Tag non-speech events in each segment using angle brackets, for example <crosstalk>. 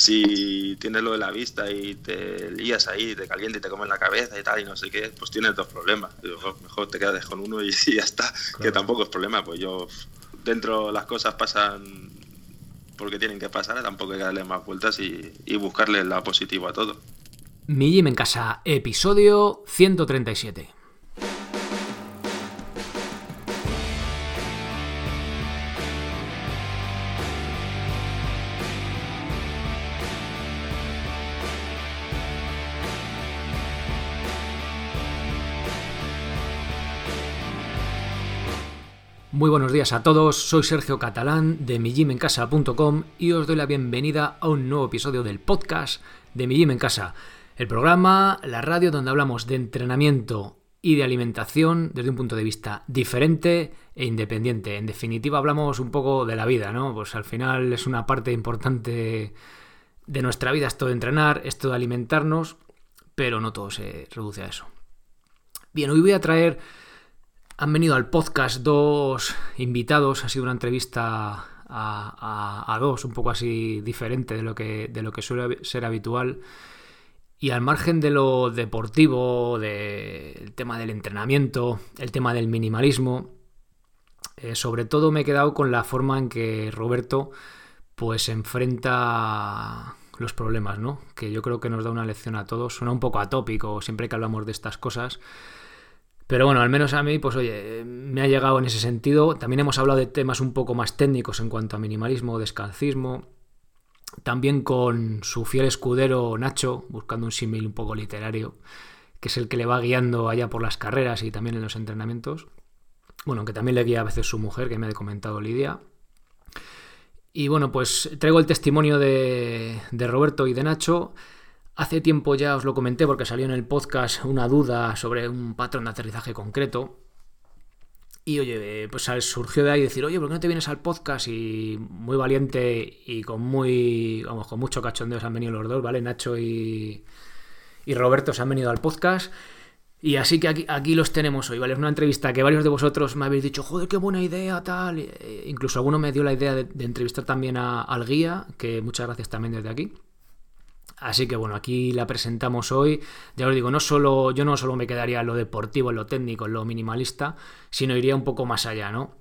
si tienes lo de la vista y te lías ahí, te calienta y te comes la cabeza y tal, y no sé qué, pues tienes dos problemas. mejor te quedas con uno y, <laughs> ya está, que tampoco es problema. Pues yo, dentro las cosas pasan porque tienen que pasar, tampoco hay que darle más vueltas y, y buscarle la positiva a todo. Mi Gym en Casa, episodio 137. Muy buenos días a todos, soy Sergio Catalán de mijimencasa.com y os doy la bienvenida a un nuevo episodio del podcast de Mi Gym en Casa, el programa, la radio donde hablamos de entrenamiento y de alimentación desde un punto de vista diferente e independiente. En definitiva, hablamos un poco de la vida, ¿no? Pues al final es una parte importante de nuestra vida esto de entrenar, esto de alimentarnos, pero no todo se reduce a eso. Bien, hoy voy a traer han venido al podcast dos invitados, ha sido una entrevista a, dos, un poco así diferente de lo, que, de lo que suele ser habitual. Y al margen de lo deportivo, del tema del entrenamiento, el tema del minimalismo, eh, sobre todo me he quedado con la forma en que Roberto pues enfrenta los problemas, ¿no? Que yo creo que nos da una lección a todos. Suena un poco atópico siempre que hablamos de estas cosas, pero bueno, al menos a mí, pues oye, me ha llegado en ese sentido. También hemos hablado de temas un poco más técnicos en cuanto a minimalismo, descalcismo. También con su fiel escudero Nacho, buscando un símil un poco literario, que es el que le va guiando allá por las carreras y también en los entrenamientos. Bueno, que también le guía a veces su mujer, que me ha comentado Lidia. Y bueno, pues traigo el testimonio de, de Roberto y de Nacho. Hace tiempo ya os lo comenté porque salió en el podcast una duda sobre un patrón de aterrizaje concreto. Y oye, pues surgió de ahí decir, oye, ¿por qué no te vienes al podcast? Y muy valiente y con muy, vamos, con mucho cachondeo se han venido los dos, ¿vale? Nacho y, y Roberto se han venido al podcast. Y así que aquí, aquí, los tenemos hoy, ¿vale? Es una entrevista que varios de vosotros me habéis dicho, joder, qué buena idea, tal. E incluso alguno me dio la idea de, entrevistar también a, al guía, que muchas gracias también desde aquí. Así que bueno, aquí la presentamos hoy. Ya os digo, no solo, yo no solo me quedaría en lo deportivo, en lo técnico, en lo minimalista, sino iría un poco más allá, ¿no?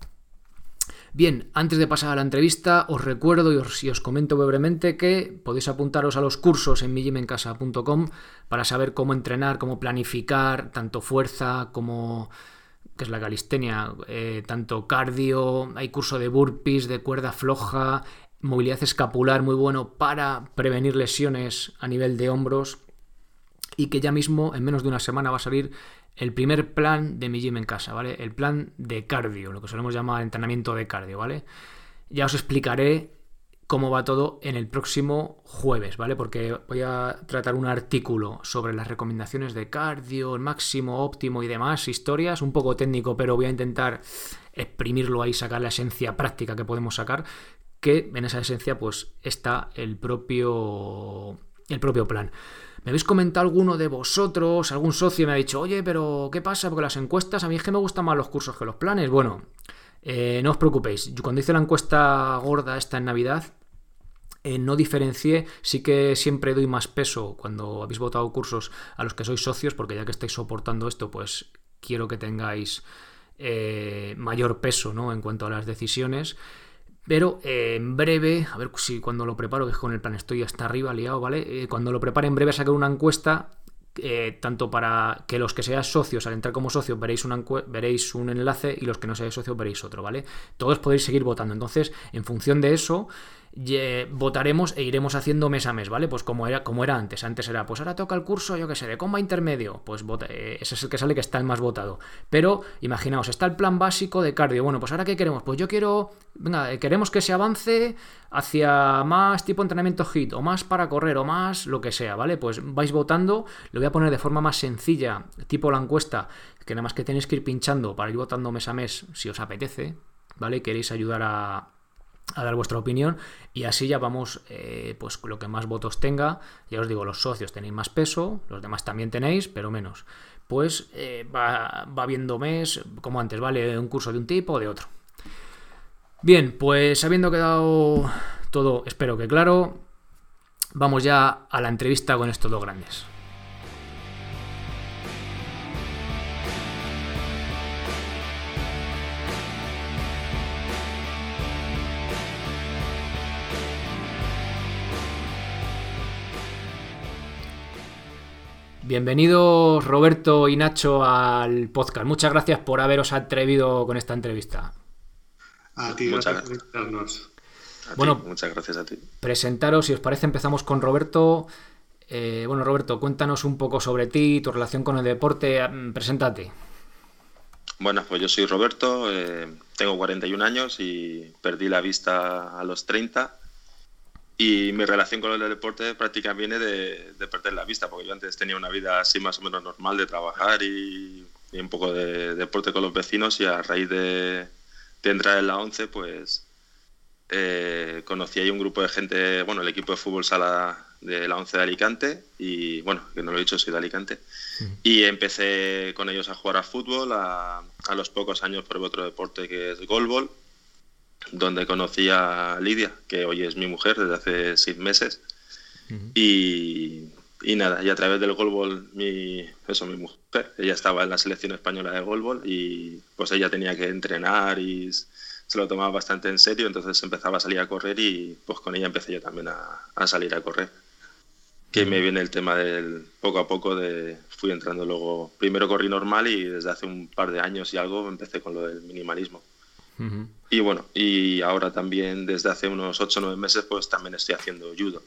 Bien, antes de pasar a la entrevista, os recuerdo y os, comento brevemente que podéis apuntaros a los cursos en millimencasa.com para saber cómo entrenar, cómo planificar tanto fuerza como que es la calistenia, eh, tanto cardio, hay curso de burpees, de cuerda floja, movilidad escapular muy bueno para prevenir lesiones a nivel de hombros y que ya mismo en menos de una semana va a salir el primer plan de mi gym en casa, ¿vale? El plan de cardio, lo que solemos llamar entrenamiento de cardio, ¿vale? Ya os explicaré cómo va todo en el próximo jueves, ¿vale? Porque voy a tratar un artículo sobre las recomendaciones de cardio, el máximo óptimo y demás historias, un poco técnico, pero voy a intentar exprimirlo ahí, sacar la esencia práctica que podemos sacar, que en esa esencia pues está el propio, el propio plan. ¿Me habéis comentado alguno de vosotros, algún socio me ha dicho, oye, pero ¿qué pasa? Porque las encuestas, a mí es que me gustan más los cursos que los planes. Bueno, eh, no os preocupéis, yo cuando hice la encuesta gorda esta en Navidad, eh, no diferencié, sí que siempre doy más peso cuando habéis votado cursos a los que sois socios, porque ya que estáis soportando esto, pues quiero que tengáis eh, mayor peso ¿no? en cuanto a las decisiones. Pero eh, en breve, a ver si cuando lo preparo, que con el plan estoy hasta arriba liado, ¿vale? Eh, cuando lo prepare en breve sacar una encuesta, eh, tanto para que los que seáis socios, al entrar como socios, veréis, veréis un enlace y los que no seáis socios veréis otro, ¿vale? Todos podéis seguir votando. Entonces, en función de eso, votaremos e iremos haciendo mes a mes, ¿vale? Pues como era, como era antes. Antes era, pues ahora toca el curso, yo que sé, de comba intermedio. Pues eh, ese es el que sale que está el más votado. Pero imaginaos, está el plan básico de cardio. Bueno, pues ahora qué queremos? Pues yo quiero, venga, eh, queremos que se avance hacia más tipo entrenamiento HIT, o más para correr, o más lo que sea, ¿vale? Pues vais votando, lo voy a poner de forma más sencilla, tipo la encuesta, que nada más que tenéis que ir pinchando para ir votando mes a mes si os apetece, ¿vale? Queréis ayudar a a dar vuestra opinión y así ya vamos eh, pues lo que más votos tenga. Ya os digo los socios tenéis más peso los demás también tenéis pero menos. Pues eh, va, va viendo mes como antes vale un curso de un tipo o de otro. Bien pues habiendo quedado todo espero que claro vamos ya a la entrevista con estos dos grandes. Bienvenidos Roberto y Nacho al podcast. Muchas gracias por haberos atrevido con esta entrevista. A ti, muchas gracias bueno, muchas gracias a ti. Presentaros, si os parece, empezamos con Roberto. Eh, bueno, Roberto, cuéntanos un poco sobre ti, tu relación con el deporte. Mm, preséntate. Bueno, pues yo soy Roberto, eh, tengo 41 años y perdí la vista a los 30 y mi relación con el deporte prácticamente viene de, perder la vista, porque yo antes tenía una vida así más o menos normal de trabajar y, un poco de, deporte con los vecinos y a raíz de, entrar en la 11 pues eh, conocí ahí un grupo de gente, bueno, el equipo de fútbol sala de la 11 de Alicante y bueno, que no lo he dicho, soy de Alicante. Y empecé con ellos a jugar a fútbol, a, a los pocos años probé otro deporte que es golbol donde conocí a Lidia, que hoy es mi mujer desde hace seis meses. y, y, nada, y a través del golbol, mi, eso, mi mujer, ella estaba en la selección española de golbol y pues ella tenía que entrenar y se lo tomaba bastante en serio, entonces empezaba a salir a correr y pues con ella empecé yo también a, a salir a correr. Que me viene el tema del poco a poco de fui entrando luego, primero corrí normal y desde hace un par de años y algo empecé con lo del minimalismo. Y bueno, y ahora también desde hace unos 8 o 9 meses pues también estoy haciendo judo.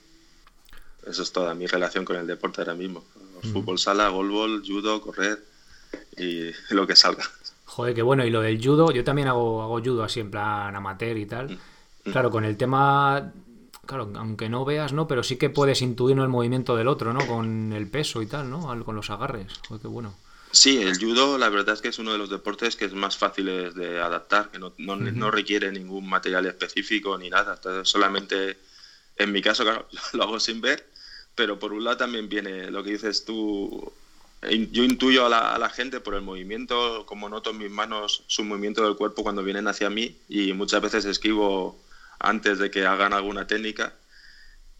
Eso es toda mi relación con el deporte ahora mismo. Fútbol sala, golbol, judo, correr y <laughs> lo que salga. Joder, qué bueno. Y lo del judo, yo también hago, hago judo así en plan amateur y tal. Claro, con el tema, claro, aunque no veas, ¿no? Pero sí que puedes intuir el movimiento del otro, ¿no? Con el peso y tal, ¿no? Con los agarres. Joder, qué bueno. Sí, el judo la verdad es que es uno de los deportes que es más fácil de adaptar, que no, no, requiere ningún material específico ni nada. Entonces, solamente, en mi caso, <laughs> claro, lo hago sin ver, pero por un lado también viene lo que dices tú. Yo intuyo a la, a la gente por el movimiento, como noto en mis manos su movimiento del cuerpo cuando vienen hacia mí y muchas veces esquivo antes de que hagan alguna técnica.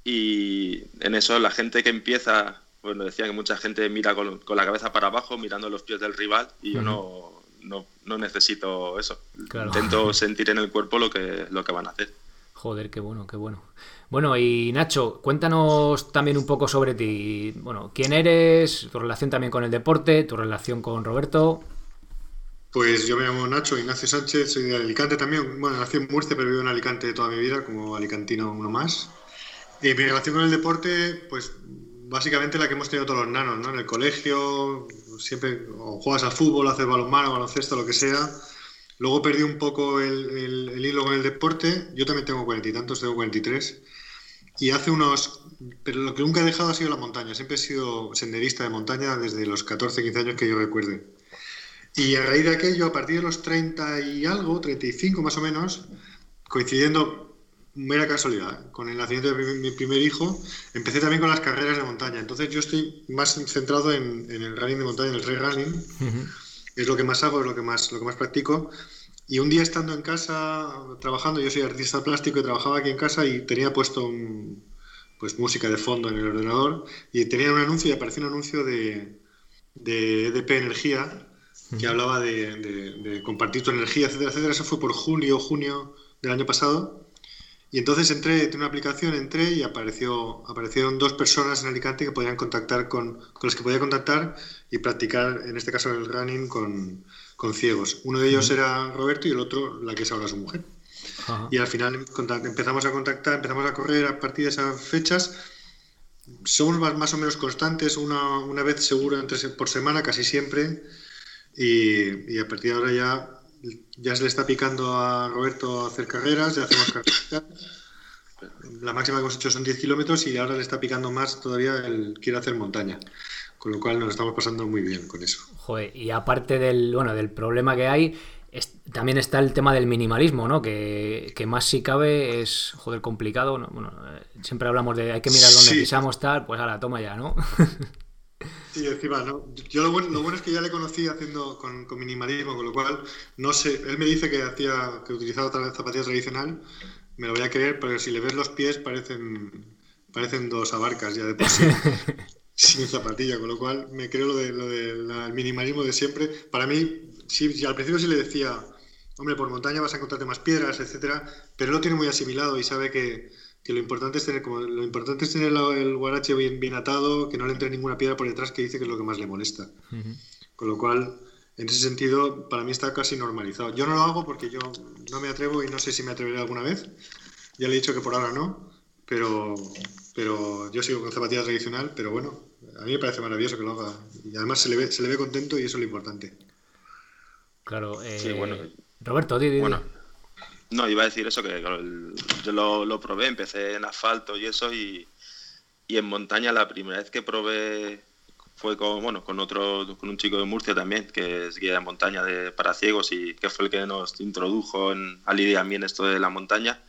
Y en eso la gente que empieza bueno, decía que mucha gente mira con, la cabeza para abajo, mirando los pies del rival, y yo no, no, necesito eso. Intento sentir en el cuerpo lo que, lo que van a hacer. Joder, qué bueno, qué bueno. Bueno, y Nacho, cuéntanos también un poco sobre ti. Bueno, ¿quién eres? Tu relación también con el deporte, tu relación con Roberto. Pues yo me llamo Nacho Ignacio Sánchez, soy de Alicante también. Bueno, nací en Murcia, pero vivo en Alicante toda mi vida, como alicantino uno más. Y mi relación con el deporte, pues básicamente la que hemos tenido todos los nanos, ¿no? En el colegio, siempre juegas al fútbol, haces balonmano, baloncesto, lo que sea. Luego perdí un poco el, hilo con el deporte. Yo también tengo cuarenta y tantos, tengo 43. Y hace unos... Pero lo que nunca he dejado ha sido la montaña. Siempre he sido senderista de montaña desde los 14, 15 años que yo recuerde. Y a raíz de aquello, a partir de los 30 y algo, 35 más o menos, coincidiendo mera casualidad. Con el nacimiento de mi primer hijo, empecé también con las carreras de montaña. Entonces yo estoy más centrado en, el running de montaña, en el trail running. Es lo que más hago, es lo que más, lo que más practico. Y un día estando en casa, trabajando, yo soy artista plástico y trabajaba aquí en casa y tenía puesto pues música de fondo en el ordenador y tenía un anuncio y apareció un anuncio de, de EDP Energía que hablaba de, de, compartir tu energía, etcétera, etcétera. Eso fue por julio o junio del año pasado. Y entonces entré, en una aplicación, entré y apareció, aparecieron dos personas en Alicante que podían contactar con, con las que podía contactar y practicar, en este caso el running, con, con ciegos. Uno de ellos era Roberto y el otro la que es ahora su mujer. Y al final empezamos a contactar, empezamos a correr a partir de esas fechas. Somos más, o menos constantes, una, una vez seguro entre, por semana, casi siempre. Y, y a partir de ahora ya ya se le está picando a Roberto hacer carreras, ya hacemos carreras. La máxima que hemos hecho son 10 kilómetros y ahora le está picando más todavía, él quiere hacer montaña. Con lo cual nos estamos pasando muy bien con eso. Joder, y aparte del, bueno, del problema que hay, también está el tema del minimalismo, ¿no? Que, más si cabe es, joder, complicado. Bueno, eh, siempre hablamos de hay que mirar dónde pisamos, tal, pues a la toma ya, ¿no? <laughs> Sí, encima, ¿no? Yo lo bueno, lo bueno, es que ya le conocí haciendo con, minimalismo, con lo cual, no sé, él me dice que hacía, que utilizaba otra zapatilla tradicional, me lo voy a creer, pero si le ves los pies parecen parecen dos abarcas ya de por sí, <laughs> sin zapatilla, con lo cual me creo lo del de, minimalismo de siempre. Para mí, sí, al principio sí le decía, hombre, por montaña vas a encontrarte más piedras, etcétera, pero él lo tiene muy asimilado y sabe que, que lo importante es tener como lo importante es tener el guarache bien, bien atado, que no le entre ninguna piedra por detrás que dice que es lo que más le molesta. Con lo cual, en ese sentido, para mí está casi normalizado. Yo no lo hago porque yo no me atrevo y no sé si me atreveré alguna vez. Ya le he dicho que por ahora no, pero, pero yo sigo con zapatilla tradicional, pero bueno, a mí me parece maravilloso que lo haga. Y además se le ve, se le ve contento y eso es lo importante. Claro, eh, bueno. Roberto, di, Bueno, no, iba a decir eso, que yo lo, probé, empecé en asfalto y eso, y, y, en montaña la primera vez que probé fue con, bueno, con otro, con un chico de Murcia también, que es guía de montaña de, para ciegos y que fue el que nos introdujo en, a Lidia también esto de la montaña.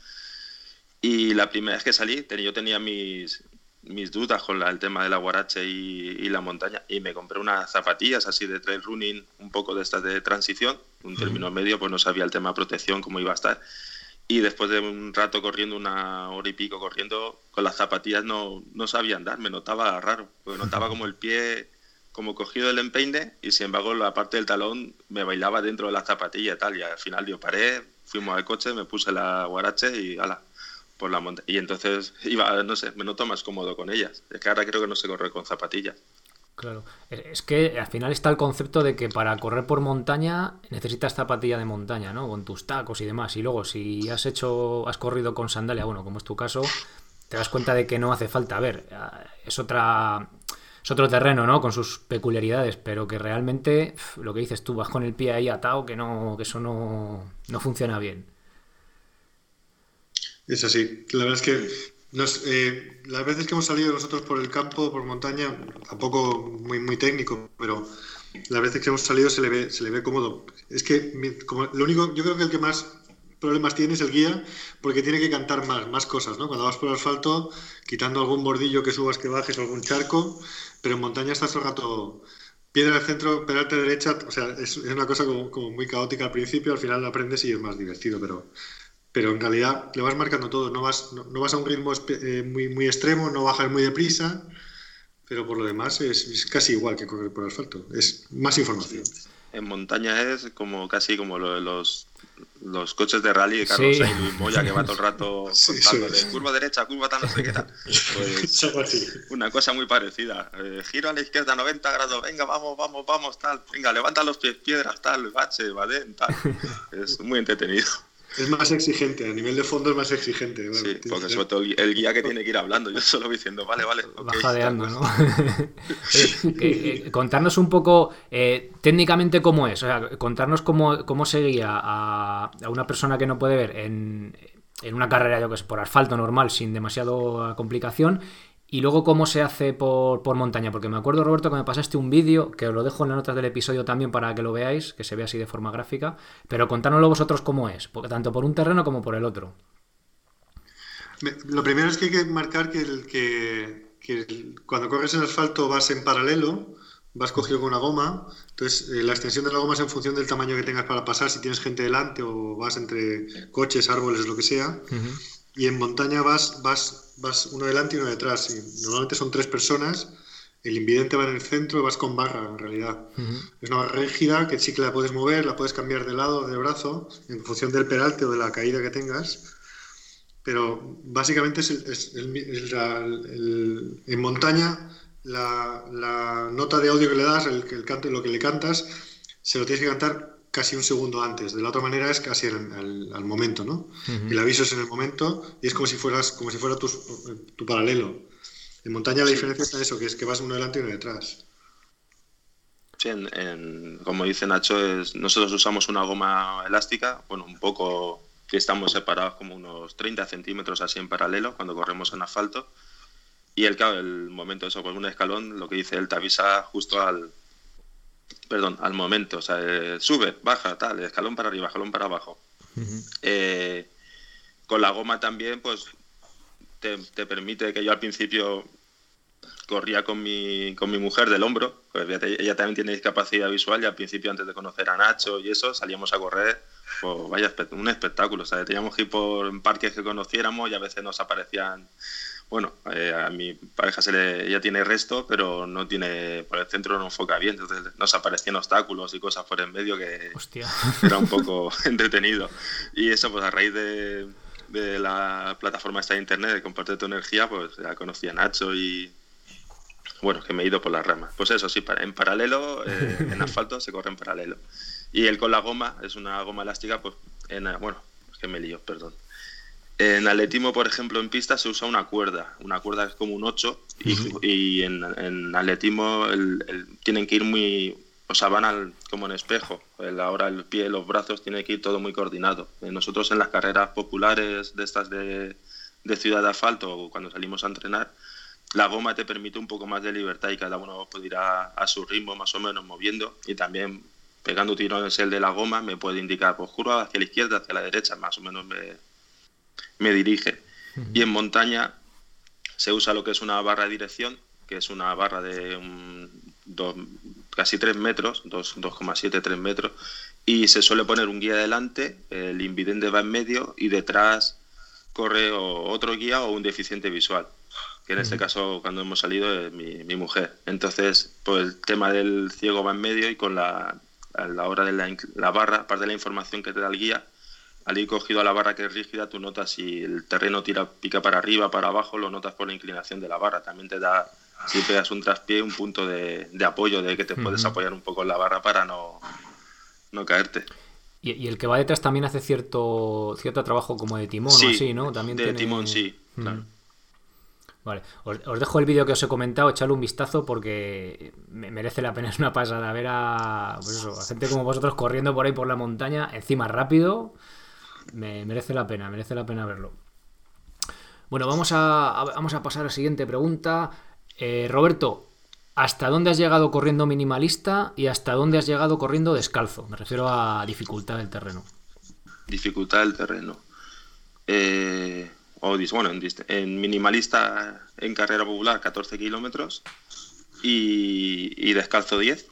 Y la primera vez que salí, yo tenía mis, mis dudas con el tema de la guarache y, y, la montaña y me compré unas zapatillas así de trail running, un poco de estas de transición, un término medio, pues no sabía el tema de protección, cómo iba a estar. Y después de un rato corriendo, una hora y pico corriendo, con las zapatillas no, no sabía andar, me notaba raro, porque notaba como el pie como cogido del empeine y sin embargo la parte del talón me bailaba dentro de la zapatilla y tal. Y al final yo paré, fuimos al coche, me puse la guarache y ala, Y entonces iba, no sé, me noto más cómodo con ellas. Es que ahora creo que no sé correr con zapatillas. Claro, es que al final está el concepto de que para correr por montaña necesitas zapatilla de montaña, ¿no? Con tus tacos y demás. Y luego si has hecho, has corrido con sandalia, bueno, como es tu caso, te das cuenta de que no hace falta. A ver, es otra, es otro terreno, ¿no? Con sus peculiaridades, pero que realmente lo que dices tú, vas con el pie ahí atado, que no, que eso no, no funciona bien. Es así. La verdad es que eh, las veces que hemos salido nosotros por el campo, por montaña, tampoco muy, muy técnico, pero las veces que hemos salido se le ve, se le ve cómodo. Es que como, lo único, yo creo que el que más problemas tiene es el guía, porque tiene que cantar más, más cosas, ¿no? Cuando vas por asfalto, quitando algún bordillo que subas, que bajes, algún charco, pero en montaña estás el rato piedra al centro, pedarte derecha, o sea, es, una cosa como, muy caótica al principio, al final aprendes y es más divertido, pero pero en realidad le vas marcando todo, no vas, no, vas a un ritmo eh, muy, muy extremo, no bajas muy deprisa, pero por lo demás es, casi igual que correr por asfalto, es más información. En montaña es como casi como lo de los, los coches de rally de Carlos sí. Luis Moya que va todo el rato <laughs> contando de curva derecha, curva tal, no sé qué tal. <laughs> Pues, una cosa muy parecida. Eh, giro a la izquierda 90 grados, venga, vamos, vamos, vamos, tal. Venga, levanta los pies, piedras, tal, bache, badén, tal. <laughs> Es muy entretenido. Es más exigente, a nivel de fondo es más exigente. sí, porque sobre todo el guía que tiene que ir hablando, yo solo diciendo, vale, vale. Bajadeando, ¿no? <laughs> Eh, eh, contarnos un poco eh, técnicamente cómo es, o sea, contarnos cómo, cómo se guía a, a una persona que no puede ver en, en una carrera, yo que sé, por asfalto normal, sin demasiada complicación, y luego, ¿cómo se hace por, montaña? Porque me acuerdo, Roberto, que me pasaste un vídeo, que os lo dejo en las notas del episodio también para que lo veáis, que se vea así de forma gráfica. Pero contárnoslo vosotros cómo es, tanto por un terreno como por el otro. Lo primero es que hay que marcar que, el, que, cuando corres en asfalto vas en paralelo, vas cogido con una goma. Entonces, eh, la extensión de la goma es en función del tamaño que tengas para pasar, si tienes gente delante o vas entre coches, árboles, lo que sea. Y en montaña vas, vas vas uno delante y uno detrás. Y normalmente son tres personas. El invidente va en el centro vas con barra, en realidad. Es una barra rígida que sí que la puedes mover, la puedes cambiar de lado, de brazo, en función del peralte o de la caída que tengas. Pero básicamente es, en montaña la, nota de audio que le das, el, el lo que le cantas, se lo tienes que cantar casi un segundo antes. De la otra manera es casi al, momento, ¿no? El aviso es en el momento y es como si fueras como si fuera tu, tu paralelo. En montaña la diferencia está en eso, que es que vas uno delante y uno detrás. Sí, en, como dice Nacho, es, nosotros usamos una goma elástica, bueno, un poco que estamos separados como unos 30 centímetros así en paralelo cuando corremos en asfalto. Y el, el momento de eso, con un escalón, lo que dice él te avisa justo al, perdón, al momento, o sea, eh, sube, baja, tal, escalón para arriba, escalón para abajo. Eh, con la goma también, pues te, permite que yo al principio corría con mi, con mi mujer del hombro, pues ella también tiene discapacidad visual y al principio antes de conocer a Nacho y eso salíamos a correr, pues vaya, un espectáculo, o sea, teníamos que ir por parques que conociéramos y a veces nos aparecían bueno, eh, a mi pareja se le, ya tiene resto, pero no tiene, por el centro no enfoca bien, entonces nos aparecían obstáculos y cosas por en medio que era un poco <laughs> entretenido. Y eso, pues a raíz de, de la plataforma esta de internet de Comparte tu energía, pues ya conocí a Nacho y, bueno, que me he ido por las ramas. Pues eso, sí, en paralelo, eh, en <laughs> asfalto se corre en paralelo. Y el con la goma, es una goma elástica, pues, en, bueno, es que me lío, perdón. En atletismo, por ejemplo, en pista se usa una cuerda. Una cuerda es como un 8 y, en, en, atletismo tienen que ir muy... O sea, van al, como en espejo. Ahora el pie, los brazos, tiene que ir todo muy coordinado. Eh, nosotros en las carreras populares de estas de, de ciudad de asfalto o cuando salimos a entrenar, la goma te permite un poco más de libertad y cada uno puede ir a, a su ritmo más o menos moviendo y también pegando tirones el de la goma me puede indicar, pues curva hacia la izquierda, hacia la derecha, más o menos me, me dirige. Y en montaña se usa lo que es una barra de dirección, que es una barra de casi 3 metros, 2,7, 3 metros, y se suele poner un guía delante, el invidente va en medio y detrás corre otro guía o un deficiente visual, que en este caso cuando hemos salido es mi, mi, mujer. Entonces, pues el tema del ciego va en medio y con la, a la hora de la, la barra, aparte de la información que te da el guía, al ir cogido a la barra que es rígida, tú notas si el terreno tira, pica para arriba, para abajo, lo notas por la inclinación de la barra. También te da, si pegas un traspié, un punto de, apoyo, de que te puedes apoyar un poco en la barra para no, no caerte. Y, el que va detrás también hace cierto cierto trabajo como de timón sí, así, ¿no? También de timón, sí, claro. Vale, os, dejo el vídeo que os he comentado, echarle un vistazo porque merece la pena, <laughs> es una pasada ver a, pues a gente como vosotros corriendo por ahí por la montaña, encima rápido, me merece la pena, merece la pena verlo. Bueno, vamos a, vamos a pasar a la siguiente pregunta. Eh, Roberto, ¿hasta dónde has llegado corriendo minimalista y hasta dónde has llegado corriendo descalzo? Me refiero a dificultad del terreno. Dificultad del terreno. Eh, o, bueno, en, minimalista en carrera popular 14 kilómetros y, y descalzo 10.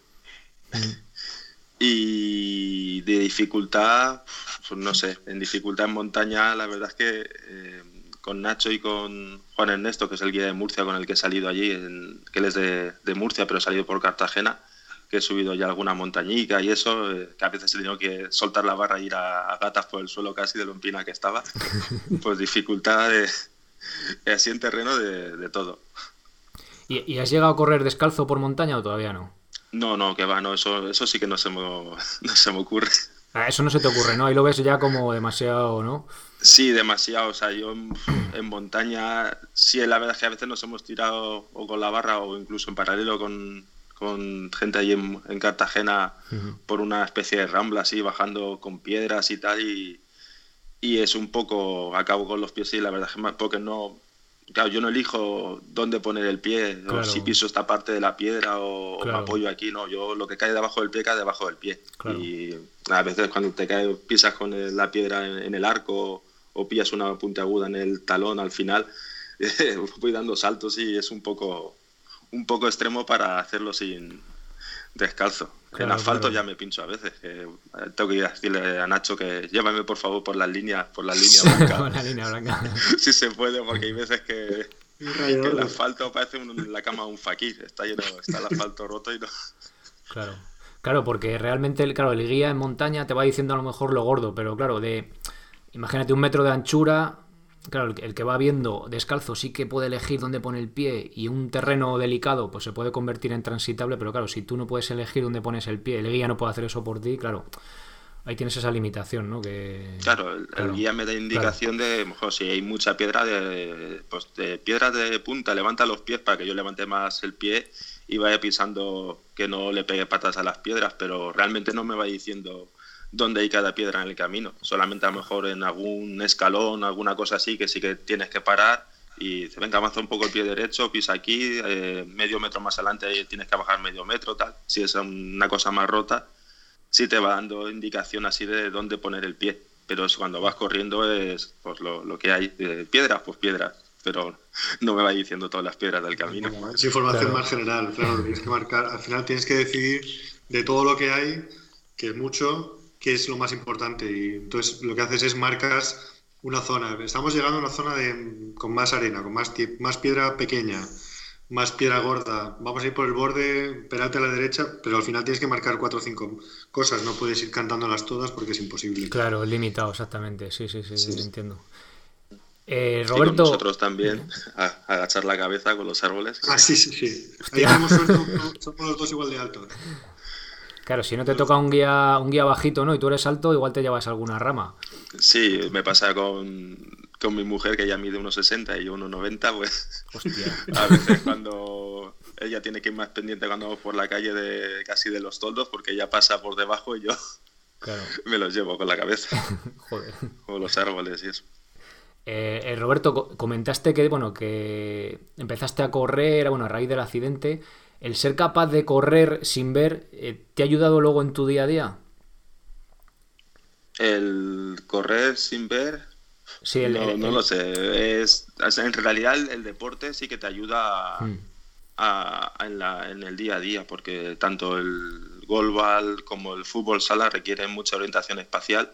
Y de dificultad, pues no sé, en dificultad en montaña, la verdad es que eh, con Nacho y con Juan Ernesto, que es el guía de Murcia con el que he salido allí, que él es de, Murcia, pero he salido por Cartagena, que he subido ya alguna montañica y eso, eh, que a veces he tenido que soltar la barra e ir a, gatas por el suelo casi de lo empina que estaba. <laughs> Pues dificultad así en terreno de, todo. ¿Y, has llegado a correr descalzo por montaña o todavía no? No, no, que va, no, eso, eso sí que no se me, <laughs> no se me ocurre. Ah, eso no se te ocurre, ¿no? Ahí lo ves ya como demasiado, ¿no? Sí, demasiado. O sea, yo en, <clears throat> montaña, sí, la verdad es que a veces nos hemos tirado o con la barra o incluso en paralelo con, con gente allí en, Cartagena por una especie de rambla así, bajando con piedras y tal. Y, y es un poco, acabo con los pies y la verdad es que porque no, Claro, yo no elijo dónde poner el pie, o si piso esta parte de la piedra o, me apoyo aquí, no, yo lo que cae debajo del pie cae debajo del pie. Y a veces cuando te caes, pisas con la piedra en, el arco o pillas una puntiaguda en el talón al final, <laughs> voy dando saltos y es un poco, un poco extremo para hacerlo sin descalzo en asfalto ya me pincho a veces. Que tengo que ir a decirle a Nacho que llévame por favor por las líneas, por las líneas blancas. la línea <laughs> blanca. <laughs> si se puede, porque hay veces que, el asfalto parece la cama de un fakir. Está lleno, está el asfalto roto y no. Claro. Claro, porque realmente claro, el guía en montaña te va diciendo a lo mejor lo gordo, pero claro, de imagínate un metro de anchura, Claro, el que va viendo descalzo sí que puede elegir dónde pone el pie y un terreno delicado pues se puede convertir en transitable, pero claro, si tú no puedes elegir dónde pones el pie, el guía no puede hacer eso por ti, claro, ahí tienes esa limitación, ¿no? Que, claro, el, guía me da indicación de, mejor si hay mucha piedra, de, pues de piedra de punta, levanta los pies para que yo levante más el pie y vaya pisando que no le pegue patas a las piedras, pero realmente no me va diciendo dónde hay cada piedra en el camino. Solamente a lo mejor en algún escalón, alguna cosa así, que sí que tienes que parar y dice, venga, avanza un poco el pie derecho, pisa aquí, eh, medio metro más adelante tienes que bajar medio metro, tal. Si es una cosa más rota, sí te va dando indicación así de dónde poner el pie. Pero cuando vas corriendo es pues, lo, que hay. piedras, pues piedras. Pero <laughs> no me va diciendo todas las piedras del camino. Es información más general, claro, tienes que marcar. Al final tienes que decidir de todo lo que hay, que es mucho, qué es lo más importante. Y entonces lo que haces es marcas una zona. Estamos llegando a una zona de, con más arena, con más, más piedra pequeña, más piedra gorda. Vamos a ir por el borde, peralte a la derecha, pero al final tienes que marcar cuatro o cinco cosas. No puedes ir cantándolas todas porque es imposible. Claro, limitado, exactamente. Sí, sí, sí, sí. entiendo. Eh, Roberto. nosotros también, a, agachar la cabeza con los árboles. Ah, sí, sí, sí. Ahí tenemos suerte, somos los dos igual de altos. Claro, si no te toca un guía, un guía bajito, ¿no? Y tú eres alto, igual te llevas alguna rama. Sí, me pasa con, con mi mujer que ella mide unos 60 y yo unos 90, pues Hostia. <laughs> a veces cuando ella tiene que ir más pendiente cuando vamos por la calle de casi de los toldos porque ella pasa por debajo y yo <laughs> me los llevo con la cabeza. <laughs> Joder. O los árboles y eso. Eh, eh, Roberto, comentaste que bueno que empezaste a correr bueno, a raíz del accidente. ¿El ser capaz de correr sin ver eh, te ha ayudado luego en tu día a día? El correr sin ver, sí, no, lo sé. Es, en realidad el, deporte sí que te ayuda hmm. en, el día a día, porque tanto el golbal como el fútbol sala requieren mucha orientación espacial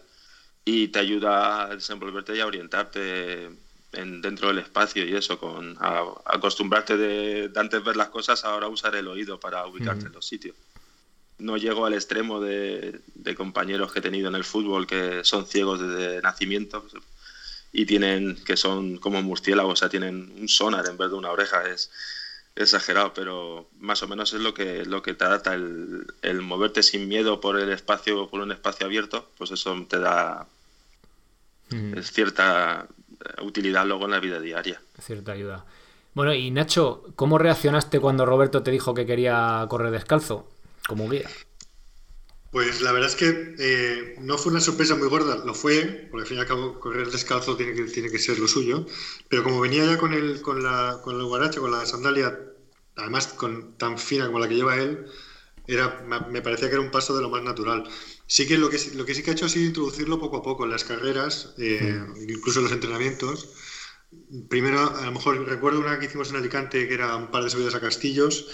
y te ayuda a desenvolverte y a orientarte en, dentro del espacio y eso, con acostumbrarte de, antes ver las cosas, ahora usar el oído para ubicarte en los sitios. No llego al extremo de, compañeros que he tenido en el fútbol que son ciegos desde nacimiento y tienen que son como murciélagos, o sea, tienen un sonar en vez de una oreja, es exagerado, pero más o menos es lo que lo que te adapta el, el moverte sin miedo por el espacio, por un espacio abierto, pues eso te da es cierta utilidad luego en la vida diaria. Cierta ayuda. Bueno, y Nacho, ¿cómo reaccionaste cuando Roberto te dijo que quería correr descalzo como guía? Pues la verdad es que eh, no fue una sorpresa muy gorda, lo fue, porque al fin y al cabo correr descalzo tiene que, tiene que ser lo suyo, pero como venía ya con el, con la, con el guarache, con la sandalia, además con, tan fina como la que lleva él, era, me parecía que era un paso de lo más natural. Sí que lo que, lo que sí que ha hecho ha sido introducirlo poco a poco en las carreras, eh, mm. incluso en los entrenamientos. Primero, a lo mejor recuerdo una que hicimos en Alicante, que era un par de subidas a castillos,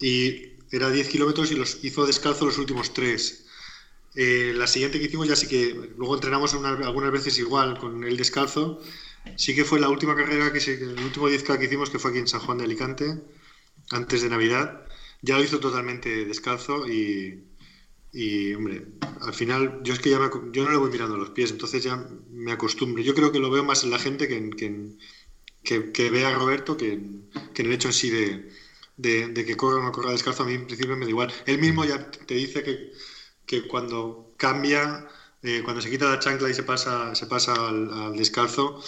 y era 10 kilómetros y los hizo descalzo los últimos tres. Eh, la siguiente que hicimos ya sí que, luego entrenamos algunas veces igual con el descalzo, sí que fue la última carrera, que se, el último 10K que hicimos, que fue aquí en San Juan de Alicante, antes de Navidad, ya lo hizo totalmente descalzo y, y, hombre, al final, yo es que ya yo no le voy mirando los pies, entonces ya me acostumbro. Yo creo que lo veo más en la gente que, que, que, ve a Roberto que, en el hecho en sí de, de, que corra o no corra descalzo. A mí, en principio, me da igual. Él mismo ya te dice que, que cuando cambia, eh, cuando se quita la chancla y se pasa, se pasa al, descalzo,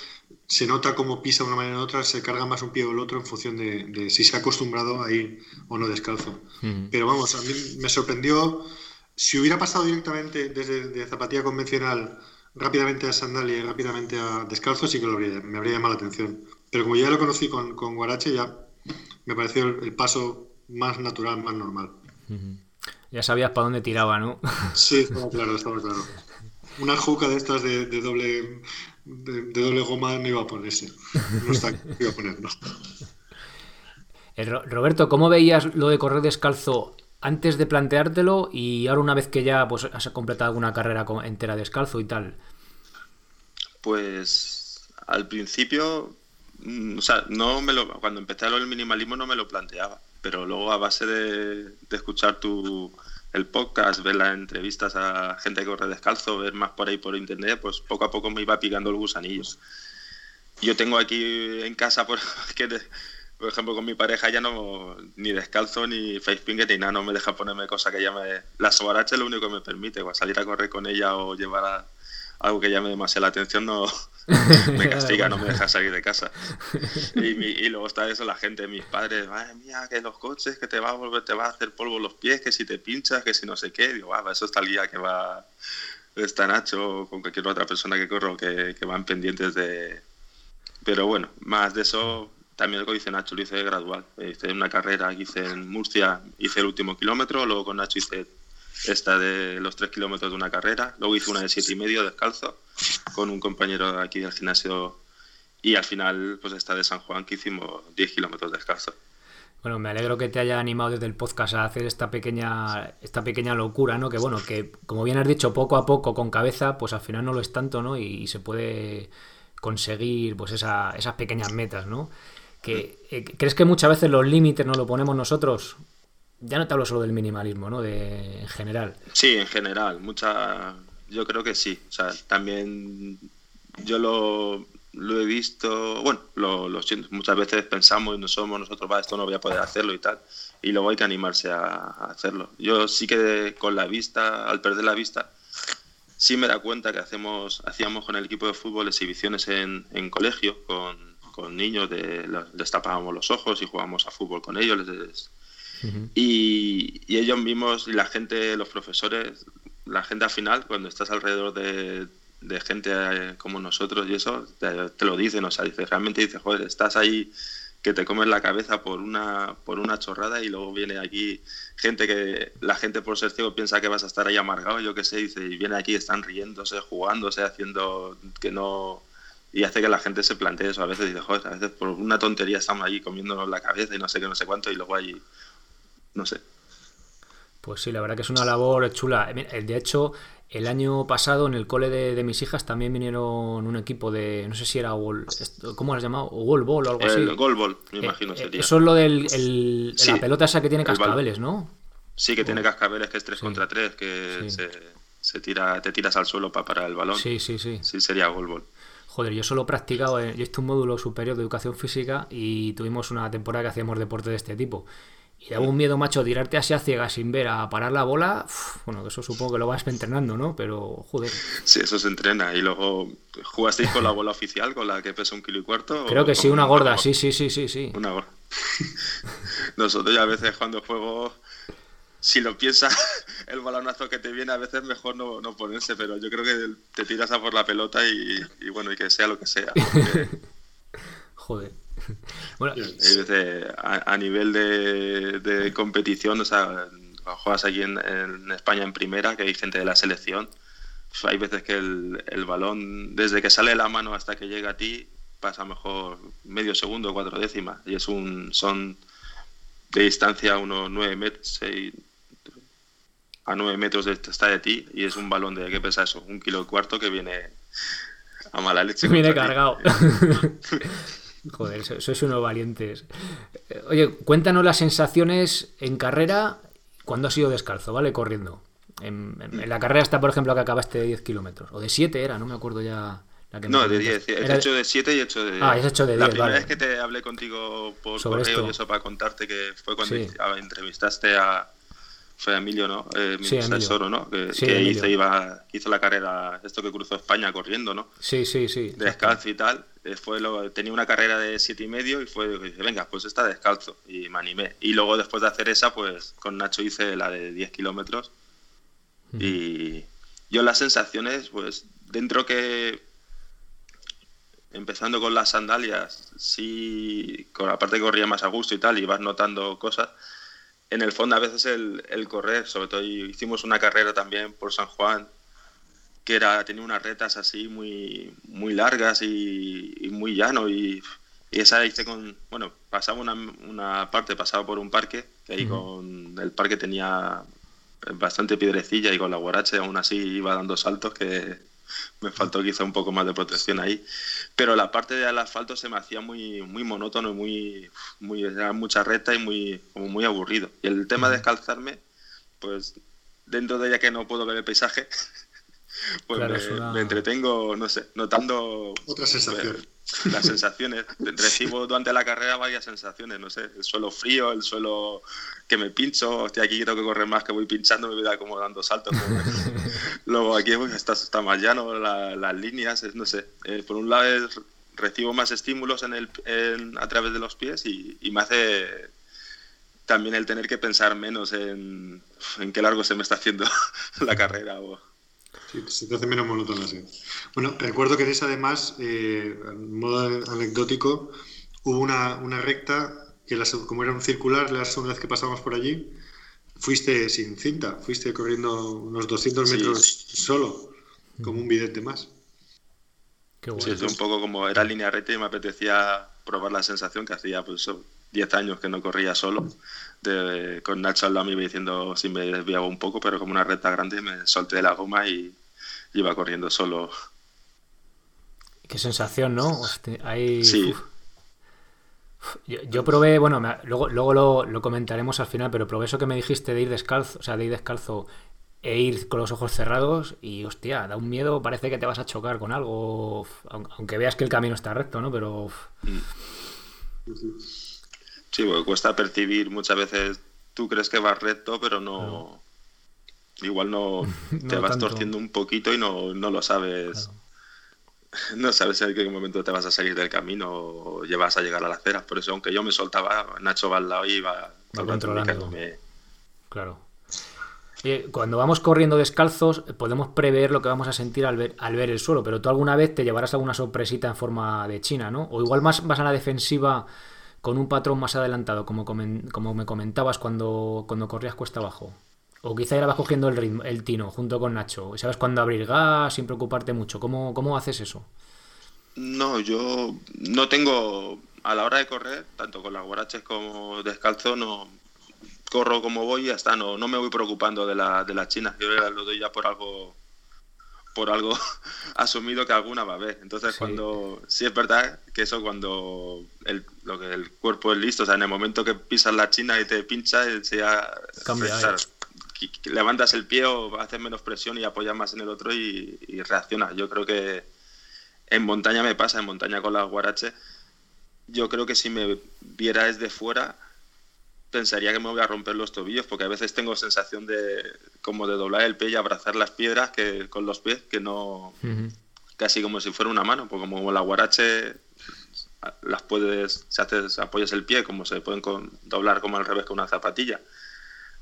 se nota cómo pisa de una manera u otra, se carga más un pie o el otro en función de, si se ha acostumbrado a ir o no descalzo. Pero vamos, a mí me sorprendió si hubiera pasado directamente desde de zapatilla convencional rápidamente a sandalia y rápidamente a descalzo, sí que lo me habría llamado la atención. Pero como ya lo conocí con, con Guarache, ya me pareció el, paso más natural, más normal. Ya sabías para dónde tiraba, ¿no? <laughs> Sí, estaba claro, estaba claro. Una juca de estas de, doble de, doble goma no iba a ponerse. No está, iba a poner, no. <laughs> Eh, Roberto, ¿cómo veías lo de correr descalzo antes de planteártelo y ahora una vez que ya pues, has completado alguna carrera entera descalzo y tal? Pues al principio, mm, o sea, no me lo, cuando empecé a lo del minimalismo no me lo planteaba, pero luego a base de, escuchar tu, el podcast, ver las entrevistas a gente que corre descalzo, ver más por ahí por internet, pues poco a poco me iba picando el gusanillo. Yo tengo aquí en casa, por, <laughs> que por ejemplo, con mi pareja ya no, ni descalzo, ni face pinket, ni nada, no me deja ponerme cosas que llame. La sobaracha es lo único que me permite, o salir a correr con ella o llevar algo que llame demasiado la atención, no <laughs> me castiga, no me deja salir de casa. Y, luego está eso, la gente, mis padres, madre mía, que los coches, que te va a volver, te va a hacer polvo los pies, que si te pinchas, que si no sé qué. Digo, ah, eso está el guía que va, está Nacho o con cualquier otra persona que corro, que, que van pendientes de. Pero bueno, más de eso también lo que dice Nacho lo hice gradual. Hice una carrera que hice en Murcia, hice el último kilómetro, luego con Nacho hice esta de los tres kilómetros de una carrera, luego hice una de siete y medio descalzo con un compañero aquí del gimnasio y al final pues esta de San Juan que hicimos 10 kilómetros descalzo. Bueno, me alegro que te haya animado desde el podcast a hacer esta pequeña, esta pequeña locura, ¿no? Que bueno, que como bien has dicho, poco a poco con cabeza, pues al final no lo es tanto, ¿no? Y, se puede conseguir pues esas pequeñas metas, ¿no? Que, eh, ¿Crees que muchas veces los límites nos lo ponemos nosotros? Ya no te hablo solo del minimalismo, ¿no? De, en general. Sí, en general. Mucha, yo creo que sí. O sea, también yo lo, lo he visto, bueno, lo, lo, siento, muchas veces pensamos y no somos nosotros, va, esto no voy a poder hacerlo y tal, y luego hay que animarse a, hacerlo. Yo sí que con la vista, al perder la vista, sí me da cuenta que hacemos, hacíamos con el equipo de fútbol exhibiciones en, en colegio con, con niños, de, les tapábamos los ojos y jugábamos a fútbol con ellos. Les, y, y ellos mismos y la gente, los profesores, la gente al final, cuando estás alrededor de de gente eh, como nosotros y eso, te, lo dicen, o sea, dice, realmente dices, joder, estás ahí que te comes la cabeza por una, por una chorrada y luego viene aquí gente que la gente por ser ciego piensa que vas a estar ahí amargado, yo qué sé, dice, y viene aquí, están riéndose, jugándose, haciendo que no... Y hace que la gente se plantee eso. A veces dice, joder, a veces por una tontería estamos allí comiéndonos la cabeza y no sé qué, no sé cuánto, y luego allí, no sé. Pues sí, la verdad que es una labor chula. De hecho, el año pasado en el cole de, mis hijas también vinieron un equipo de, no sé si era ¿cómo has llamado? Wall Ball o algo así. El Goal Ball, me eh, imagino eh, Eso es lo de la pelota esa que tiene cascabeles, ¿no? Sí, que tiene cascabeles, que es 3 contra 3, que se, tira, te tiras al suelo para parar el balón. Sí, sí, sí. Sí, sería Goal Ball. Joder, yo solo he practicado, yo estoy un módulo superior de educación física y tuvimos una temporada que hacíamos deporte de este tipo. Y daba un miedo, macho, tirarte así a ciegas sin ver a parar la bola. bueno, eso supongo que lo vas <laughs> entrenando, ¿no? Pero, joder. Sí, eso se entrena. Y luego, ¿jugasteis con la bola oficial, con la que pesa un kilo y cuarto? Creo que sí, una gorda, sí, sí, sí, sí, sí. Una gorda. <laughs> Nosotros ya a veces cuando juego, si lo piensas, <laughs> el balonazo que te viene, a veces mejor no, no ponerse, pero yo creo que te tiras a por la pelota y, y bueno, y que sea lo que sea. <laughs> joder. <laughs> Bueno, a, nivel de, competición, o sea, juegas aquí en, España en primera, que hay gente de la selección, pues hay veces que el, balón, desde que sale la mano hasta que llega a ti, pasa mejor medio segundo, cuatro décimas, y es un, son de distancia unos nueve metros, a nueve metros de, está de ti, y es un balón de, ¿qué pesa eso? Un kilo y cuarto que viene a mala leche. <laughs> Viene cargado. <laughs> Joder, <laughs> sois unos valientes. Eh, oye, cuéntanos las sensaciones en carrera cuando has ido descalzo, ¿vale? Corriendo. En, la carrera está, por ejemplo, que acabaste de 10 kilómetros. O de 7 era, no me acuerdo ya. La que no, de 10. He hecho de 7 y he hecho de. Ah, he hecho de 10. La primera vez que te hablé contigo por correo y eso para contarte que fue cuando entrevistaste a, fue Emilio, ¿no? Eh, sí, Emilio. ¿no? Que, hizo, iba, hizo la carrera, esto que cruzó España corriendo, ¿no? Sí, sí, sí. Descalzo y tal. Eh, fue lo, tenía una carrera de siete y medio y fue, dije, venga, pues está descalzo. Y me animé. Y luego después de hacer esa, pues con Nacho hice la de 10 kilómetros. Y yo las sensaciones, pues dentro que empezando con las sandalias, sí, con la parte que corría más a gusto y tal, y vas notando cosas en el fondo a veces el, correr, sobre todo hicimos una carrera también por San Juan, que era tenía unas retas así muy, muy largas y, muy llano y, esa hice con, bueno, pasaba una, una, parte, pasaba por un parque, que ahí con el parque tenía bastante piedrecilla y con la guarache aún así iba dando saltos que me faltó quizá un poco más de protección ahí. Pero la parte del asfalto se me hacía muy, muy monótono y muy, muy, era mucha recta y muy, como muy aburrido. Y el tema de descalzarme, pues dentro de ella que no puedo ver el paisaje, <laughs> pues me, entretengo, no sé, notando... Otra sensación. <laughs> Las sensaciones. Recibo durante la carrera varias sensaciones, no sé, el suelo frío, el suelo que me pincho, hostia, aquí tengo que correr más, que voy pinchando, me voy a como dando saltos. <laughs> Luego aquí pues, está, está más llano, las líneas, no sé. Eh, por un lado recibo más estímulos en el, a través de los pies y, me hace también el tener que pensar menos en, en qué largo se me está haciendo <laughs> la carrera. O... Sí, se te hace menos monótono así. Bueno, recuerdo que esa además, eh, en modo anecdótico, hubo una, una recta que como era un circular la segunda vez que pasamos por allí, fuiste sin cinta, fuiste corriendo unos 200 metros solo, como un billete más. Qué Sí, es un poco como era línea recta y me apetecía probar la sensación que hacía pues 10 años que no corría solo. De, con Nacho al lado me iba diciendo si me desviaba un poco, pero como una recta grande me solté de la goma y iba corriendo solo Qué sensación, ¿no? hay... Sí. Yo, probé, bueno, luego, luego lo, comentaremos al final, pero probé eso que me dijiste de ir descalzo, o sea, de ir descalzo e ir con los ojos cerrados y, hostia, da un miedo, parece que te vas a chocar con algo, aunque veas que el camino está recto, ¿no? Pero... Sí, porque cuesta percibir muchas veces, tú crees que vas recto, pero no... Igual no, <laughs> te vas torciendo un poquito y no, lo sabes <laughs> no sabes en qué momento te vas a salir del camino o llevas a llegar a la acera. Por eso, aunque yo me soltaba, Nacho va al lado y iba, controlando. Claro. cuando vamos corriendo descalzos, podemos prever lo que vamos a sentir al ver, al ver el suelo, pero tú alguna vez te llevarás alguna sorpresita en forma de China, ¿no? O igual más vas a la defensiva con un patrón más adelantado, como, como me comentabas cuando, cuando corrías cuesta abajo. O quizá ya vas cogiendo el ritmo, el tino junto con Nacho. ¿Sabes cuándo abrir gas sin preocuparte mucho? ¿Cómo, ¿Cómo haces eso? No, yo no tengo. A la hora de correr, tanto con las guaraches como descalzo, no corro como voy y ya está. No, no me voy preocupando de, la, de las chinas. Yo lo doy ya por algo por algo <laughs> asumido que alguna va a haber. Entonces, cuando sí es verdad que eso cuando el, lo que el cuerpo es listo, o sea, en el momento que pisas la china y te pincha, se ya cambia levantas el pie o haces menos presión y apoyas más en el otro y, reaccionas. Yo creo que en montaña me pasa, en montaña con las guaraches, yo creo que si me viera desde fuera pensaría que me voy a romper los tobillos porque a veces tengo sensación de como de doblar el pie y abrazar las piedras que con los pies que no casi como si fuera una mano porque como la guarache las puedes si haces apoyas el pie como se pueden doblar como al revés con una zapatilla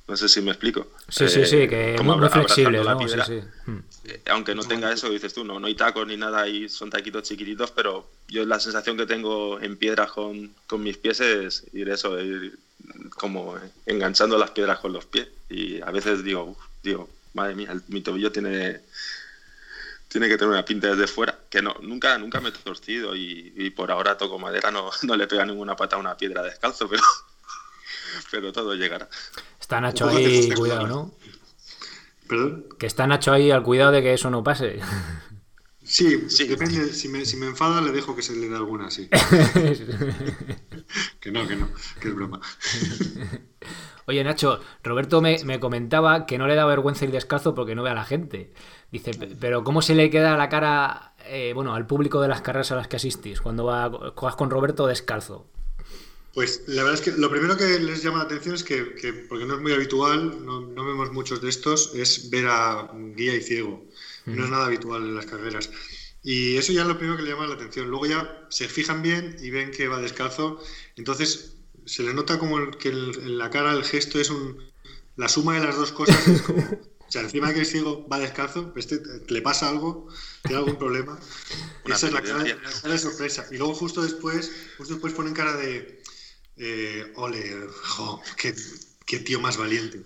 no sé si me explico. Sí, sí, sí, que es muy flexible. Piedra, eh, aunque no tenga eso, dices tú, no, no hay tacos ni nada, y son taquitos chiquititos, pero yo la sensación que tengo en piedras con, con mis pies es ir eso, ir como enganchando las piedras con los pies. Y a veces digo, digo, madre mía, mi tobillo tiene tiene que tener una pinta desde fuera, que no, nunca, nunca me he torcido y, y por ahora toco madera, no, <laughs> no le pega ninguna pata a una piedra descalzo, pero, <laughs> pero todo llegará. Está Nacho ahí, cuidado, ¿no? ¿Perdón? Que está Nacho ahí al cuidado de que eso no pase. <laughs> Sí, depende. Si me, si me, enfada, le dejo que se le dé alguna, sí. <laughs> que no, que no, que es broma. Oye, Nacho, Roberto me, me, comentaba que no le da vergüenza ir descalzo porque no ve a la gente. Dice, pero ¿cómo se le queda la cara eh, bueno, al público de las carreras a las que asistís cuando va, juegas con Roberto descalzo? Pues la verdad es que lo primero que les llama la atención es que, porque no es muy habitual, no, vemos muchos de estos, es ver a guía y ciego. No es nada habitual en las carreras. Y eso ya es lo primero que le llama la atención. Luego ya se fijan bien y ven que va descalzo. Entonces se les nota como que en la cara el gesto es un... La suma de las dos cosas es como... O sea, encima de que el ciego va descalzo, este, le pasa algo, tiene algún problema. <laughs> esa es la cara, de sorpresa. Y luego justo después, justo después ponen cara de eh, ole, qué, tío más valiente.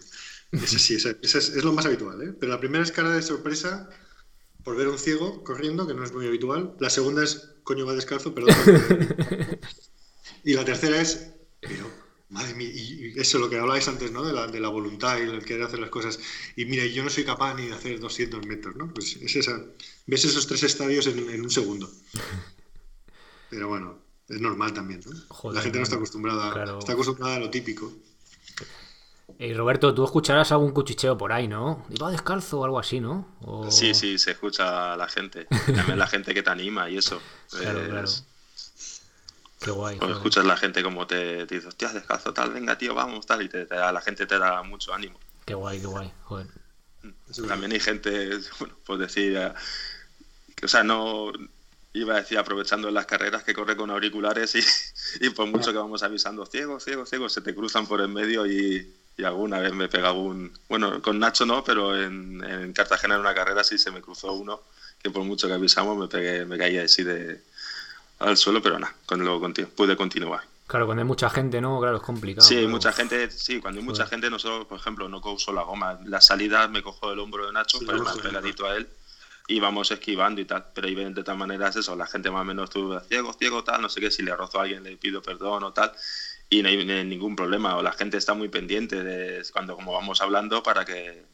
Ese sí, ese, es, lo más habitual, ¿eh? Pero la primera es cara de sorpresa por ver un ciego corriendo, que no es muy habitual. La segunda es, coño, va descalzo, perdón. <laughs> y la tercera es, pero, madre mía, y eso lo que hablabais antes, ¿no? De la, de la voluntad y el querer hacer las cosas. Y mira, yo no soy capaz ni de hacer 200 metros, ¿no? Pues es esa. Ves esos tres estadios en, en un segundo. <laughs> Pero bueno, es normal también, ¿no? la gente no está acostumbrada, está acostumbrada a lo típico. Y Roberto, tú escucharás algún cuchicheo por ahí, ¿no? Iba descalzo o algo así, ¿no? Sí, sí, se escucha a la gente. <laughs> También la gente que te anima y eso. Claro, claro. Qué guay. Cuando escuchas la gente como te, te dice, hostia, descalzo, tal, venga, tío, vamos, tal, y te, la gente te da mucho ánimo. Qué guay, qué guay, joder. También hay gente, <laughs> bueno, pues decir, eh, o sea, no, iba a decir, aprovechando las carreras que corre con auriculares y, <laughs> y por mucho que vamos avisando, ciego, ciego, ciego, se te cruzan por el medio y, alguna vez me pega un... Bueno, con Nacho no, pero en, en, Cartagena en una carrera sí se me cruzó uno, que por mucho que avisamos me, pegué, me caía así de, al suelo, pero nada, cuando pude continuar. Claro, cuando hay mucha gente, ¿no? Claro, es complicado. Sí, mucha gente, sí, cuando hay mucha gente, nosotros, por ejemplo, no uso la goma. La salida me cojo el hombro de Nacho para ir más pegadito a él y vamos esquivando y tal. Pero de tal manera es eso, la gente más o menos estuvo ciego, ciego, tal, no sé qué, si le rozo a alguien le pido perdón o tal, y no hay, ningún problema, o la gente está muy pendiente de cuando como vamos hablando para que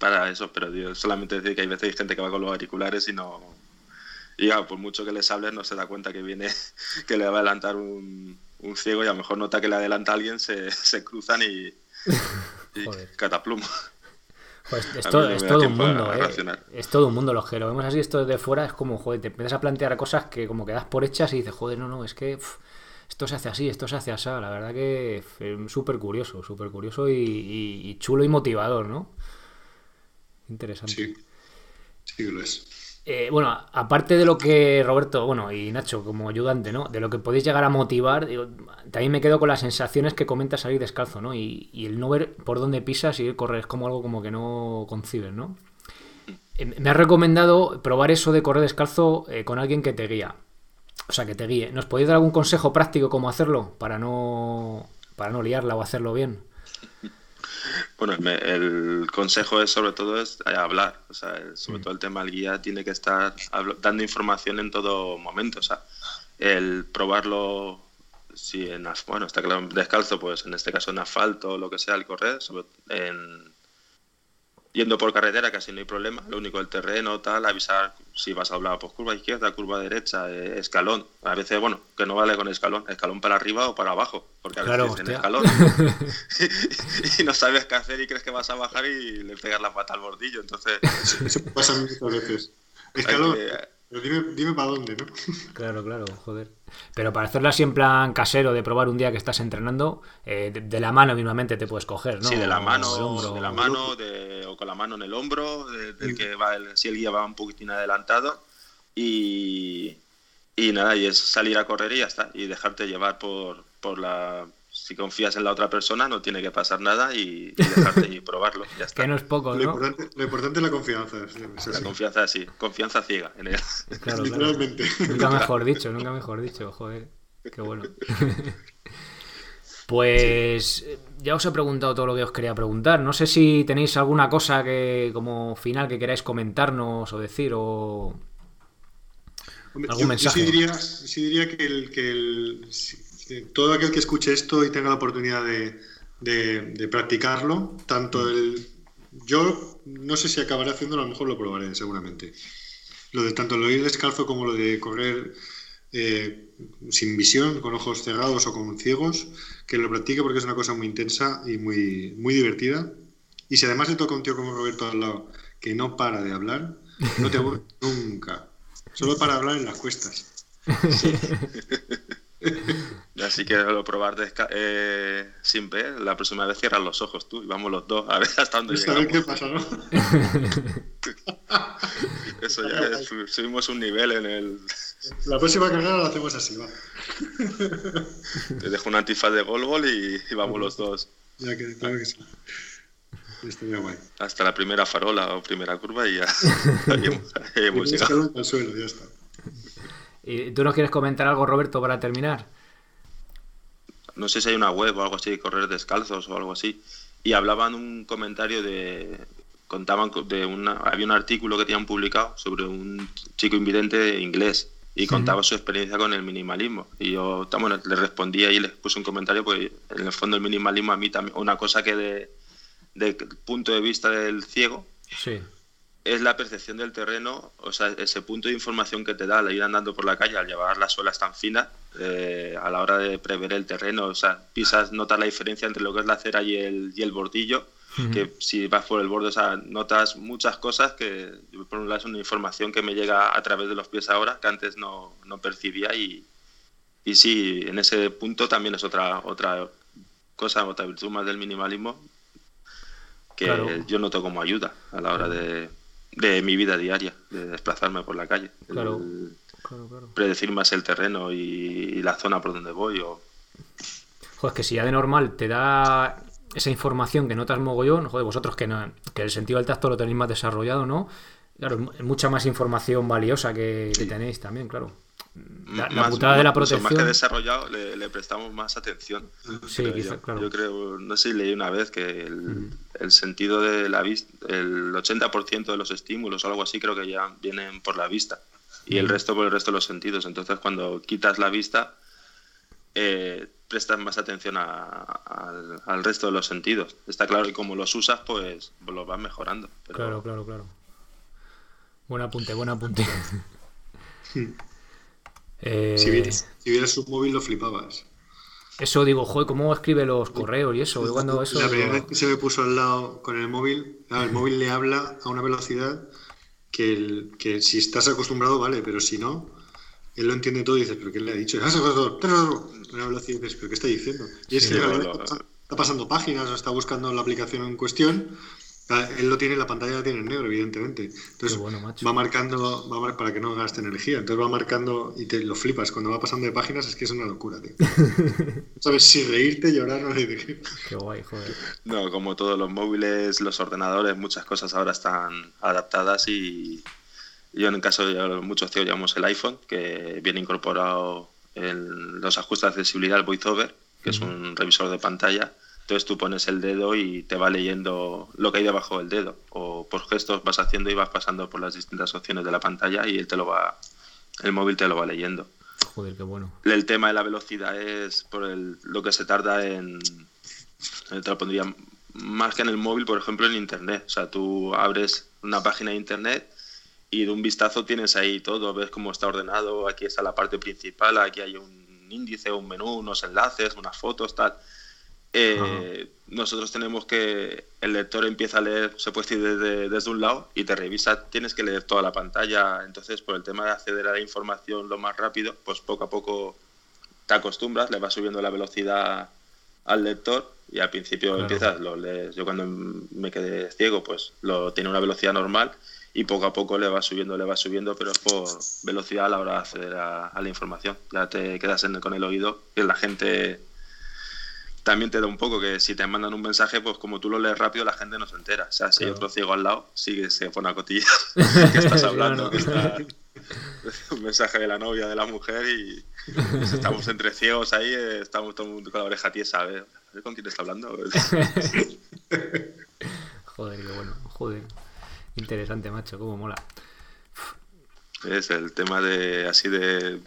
para eso, pero solamente decir que hay veces hay gente que va con los auriculares y no y ya, por mucho que les hables, no se da cuenta que viene, <laughs> que le va a adelantar un, un ciego y a lo mejor nota que le adelanta a alguien, se, <laughs> se cruzan y, <laughs> y catapluma. Pues es, todo, es todo un mundo, ¿eh? Es todo un mundo. Los que lo vemos así, esto de fuera, es como, joder, te empiezas a plantear cosas que como que das por hechas y dices, joder, no, no, es que esto se hace así, esto se hace así. La verdad que es súper curioso, súper curioso y, chulo y motivador, ¿no? Interesante. Sí, sí lo es. Eh, bueno, aparte de lo que Roberto, bueno, y Nacho como ayudante, ¿no? De lo que podéis llegar a motivar, también me quedo con las sensaciones que comentas salir descalzo, ¿no? Y, el no ver por dónde pisas y correr es como algo como que no concibes, ¿no? Eh, me has recomendado probar eso de correr descalzo eh, con alguien que te guía. O sea, que te guíe. ¿Nos podéis dar algún consejo práctico cómo hacerlo para no, para no liarla o hacerlo bien? Bueno, el consejo es sobre todo es eh, hablar, o sea, sobre mm. todo el tema del guía tiene que estar dando información en todo momento, o sea, el probarlo si en bueno está claro descalzo, pues en este caso en asfalto o lo que sea, el correr, sobre, en, yendo por carretera casi no hay problema, lo único el terreno, tal, avisar si vas a hablar, pues curva izquierda, curva derecha, eh, escalón. A veces, bueno, que no vale con escalón, escalón para arriba o para abajo, porque a veces dicen escalón <laughs> <laughs> y, no sabes qué hacer y crees que vas a bajar y le pegas la pata al bordillo, entonces... Eso pasa muchas veces. <laughs> Escalón, pero dime, dime para dónde, ¿no? <laughs> Claro, claro, joder. Pero para hacerlo así en plan casero, de probar un día que estás entrenando, eh, de, la mano mismamente te puedes coger, ¿no? Sí, de la mano, de la mano o con la mano en el hombro, del que va, el, si el guía va un poquitín adelantado. Y, y nada, y es salir a correr y ya está, y dejarte llevar por, por la si confías en la otra persona, no tiene que pasar nada y, dejarte <laughs> y probarlo. Ya está. Que no es poco, ¿no? Lo importante, es la confianza. la confianza, sí. Confianza ciega en él. <laughs> Claro, Literalmente. Nunca <laughs> mejor dicho, nunca mejor dicho. Joder, qué bueno. Pues ya os he preguntado todo lo que os quería preguntar. No sé si tenéis alguna cosa que como final que queráis comentarnos o decir o algún mensaje. Yo sí diría, que el, que el, todo aquel que escuche esto y tenga la oportunidad de, practicarlo, tanto el... Yo no sé si acabaré haciéndolo, a lo mejor lo probaré seguramente. Lo de tanto lo ir descalzo como lo de correr eh, sin visión, con ojos cerrados o con ciegos, que lo practique porque es una cosa muy intensa y muy, muy divertida. Y si además le toca un tío como Roberto al lado que no para de hablar, no te aburres <laughs> nunca. Solo para hablar en las cuestas. <laughs> Así que lo probar eh, sin ver, la próxima vez cierras los ojos tú y vamos los dos a ver hasta dónde llegamos. qué pasa, ¿no? <laughs> Eso ya es, subimos un nivel en el... La próxima carrera la hacemos así, va. Te dejo un antifaz de gol gol y, vamos los dos. Ya que, claro que sí. guay. Hasta la primera farola o primera curva y ya <laughs> hemos, llegado. Al suelo, ya está. ¿Y tú nos quieres comentar algo, Roberto, para terminar? No sé si hay una web o algo así, correr descalzos o algo así. Y hablaban un comentario de. Contaban de una. Había un artículo que tenían publicado sobre un chico invidente inglés y contaba su experiencia con el minimalismo. Y yo, bueno, le respondí y les puse un comentario, pues en el fondo el minimalismo a mí también, una cosa que de, de punto de vista del ciego, sí es la percepción del terreno, o sea, ese punto de información que te da al ir andando por la calle, al llevar las suelas tan finas, eh, a la hora de prever el terreno, o sea, pisas, notas la diferencia entre lo que es la acera y el, y el bordillo, que si vas por el borde, o sea, notas muchas cosas que, por un lado, es una información que me llega a través de los pies ahora, que antes no, no percibía y, y sí, en ese punto también es otra, otra cosa, otra virtud más del minimalismo que yo noto como ayuda a la hora de de mi vida diaria, de desplazarme por la calle. Claro, Predecir más el terreno y, la zona por donde voy. O... Joder, que si ya de normal te da esa información que notas mogollón, joder, vosotros que, no, que el sentido del tacto lo tenéis más desarrollado, ¿no? Claro, mucha más información valiosa que tenéis también, claro. La, más, putada de la protección. Más que desarrollado, le, prestamos más atención. Sí, yo. claro. Yo creo, no sé si leí una vez que el, el sentido de la vista, el 80% de los estímulos o algo así, creo que ya vienen por la vista y el resto por el resto de los sentidos. Entonces, cuando quitas la vista, eh, prestas más atención al, al, resto de los sentidos. Está claro que como los usas, pues los vas mejorando. Claro, claro, claro. Buen apunte, buen apunte. <laughs> <laughs> Eh, Si vieras, si vieras un móvil lo flipabas. Eso digo, joder, ¿cómo escribe los correos y eso? Yo cuando eso la primera digo, vez que se me puso al lado con el móvil, claro, el móvil le habla a una velocidad que, el- que si estás acostumbrado, vale, pero si no, él lo entiende todo y dices, ¿pero qué le ha dicho? <laughs> Una velocidad, ¿pero qué está diciendo? Y es Sí, que realidad lo- está, está pasando páginas o está buscando la aplicación en cuestión. Él lo tiene, la pantalla la tiene en negro, evidentemente. Entonces Qué bueno, macho. va marcando, va mar- para que no gaste energía. Entonces va marcando y te lo flipas. Cuando va pasando de páginas es que es una locura, tío. No <laughs> sabes si reírte, llorar o decir. qué guay, joder. No, como todos los móviles, los ordenadores, muchas cosas ahora están adaptadas y yo en el caso de muchos tíos llevamos el iPhone, que viene incorporado en los ajustes de accesibilidad, el VoiceOver, que es un revisor de pantalla. Entonces tú pones el dedo y te va leyendo lo que hay debajo del dedo. O por gestos vas haciendo y vas pasando por las distintas opciones de la pantalla y él te lo va, el móvil te lo va leyendo. Joder, qué bueno. El tema de la velocidad es por el- lo que se tarda en. eh, Te lo pondría más que en el móvil, por ejemplo, en internet. O sea, tú abres una página de internet y de un vistazo tienes ahí todo, ves cómo está ordenado, aquí está la parte principal, aquí hay un índice, un menú, unos enlaces, unas fotos, tal. Eh, nosotros tenemos que el lector empieza a leer, se puede decir desde, desde un lado y te revisa, tienes que leer toda la pantalla. Entonces, por el tema de acceder a la información lo más rápido, pues poco a poco te acostumbras, le vas subiendo la velocidad al lector y al principio Claro. empiezas, lo lees. Yo cuando me quedé ciego, pues lo tiene una velocidad normal y poco a poco le vas subiendo, le vas subiendo, pero es por velocidad a la hora de acceder a, a la información. Ya te quedas en- con el oído, que la gente también te da un poco que si te mandan un mensaje, pues como tú lo lees rápido, la gente no se entera. O sea, si hay Claro. otro ciego al lado, sí que se pone a cotillas <laughs> que estás hablando, Claro. que está <laughs> un mensaje de la novia, de la mujer y pues, estamos entre ciegos ahí, eh, estamos todo el mundo con la oreja tiesa, a ver, a ver con quién está hablando. <laughs> Joder, qué bueno. Joder. Interesante, macho, cómo mola. Es el tema de así de,